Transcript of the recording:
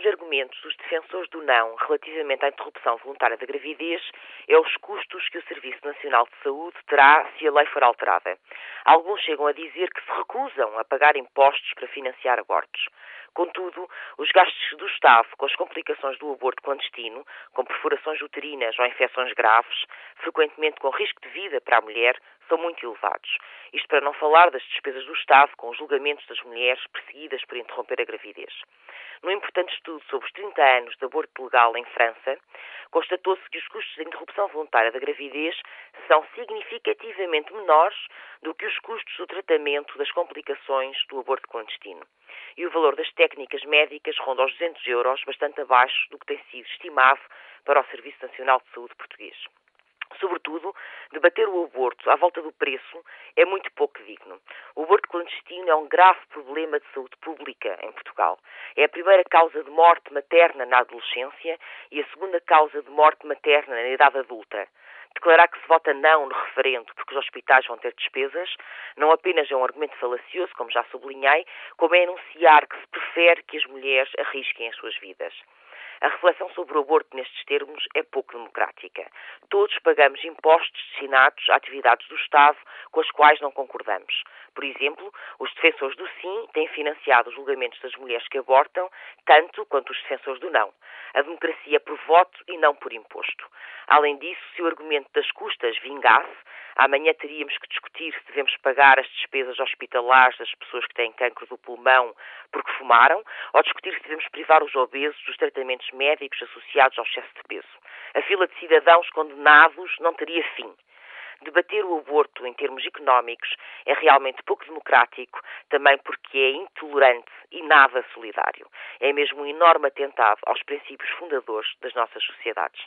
Dos argumentos dos defensores do não relativamente à interrupção voluntária da gravidez é os custos que o Serviço Nacional de Saúde terá se a lei for alterada. Alguns chegam a dizer que se recusam a pagar impostos para financiar abortos. Contudo, os gastos do Estado com as complicações do aborto clandestino, com perfurações uterinas ou infecções graves, frequentemente com risco de vida para a mulher, são muito elevados. Isto para não falar das despesas do Estado com os julgamentos das mulheres perseguidas por interromper a gravidez. Num importante estudo sobre os 30 anos de aborto legal em França, constatou-se que os custos de interrupção voluntária da gravidez são significativamente menores do que os custos do tratamento das complicações do aborto clandestino. E o valor das técnicas médicas ronda os 200 euros, bastante abaixo do que tem sido estimado para o Serviço Nacional de Saúde português. Sobretudo, debater o aborto à volta do preço é muito pouco digno. O aborto clandestino é um grave problema de saúde pública em Portugal. É a primeira causa de morte materna na adolescência e a segunda causa de morte materna na idade adulta. Declarar que se vota não no referendo porque os hospitais vão ter despesas não apenas é um argumento falacioso, como já sublinhei, como é anunciar que se prefere que as mulheres arrisquem as suas vidas. A reflexão sobre o aborto nestes termos é pouco democrática. Todos pagamos impostos destinados a atividades do Estado com as quais não concordamos. Por exemplo, os defensores do sim têm financiado os julgamentos das mulheres que abortam, tanto quanto os defensores do não. A democracia é por voto e não por imposto. Além disso, se o argumento das custas vingasse, amanhã teríamos que discutir se devemos pagar as despesas hospitalares das pessoas que têm cancro do pulmão porque fumaram, ou discutir se devemos privar os obesos dos tratamentos médicos associados ao excesso de peso. A fila de cidadãos condenados não teria fim. Debater o aborto em termos económicos é realmente pouco democrático, também porque é intolerante e nada solidário. É mesmo um enorme atentado aos princípios fundadores das nossas sociedades.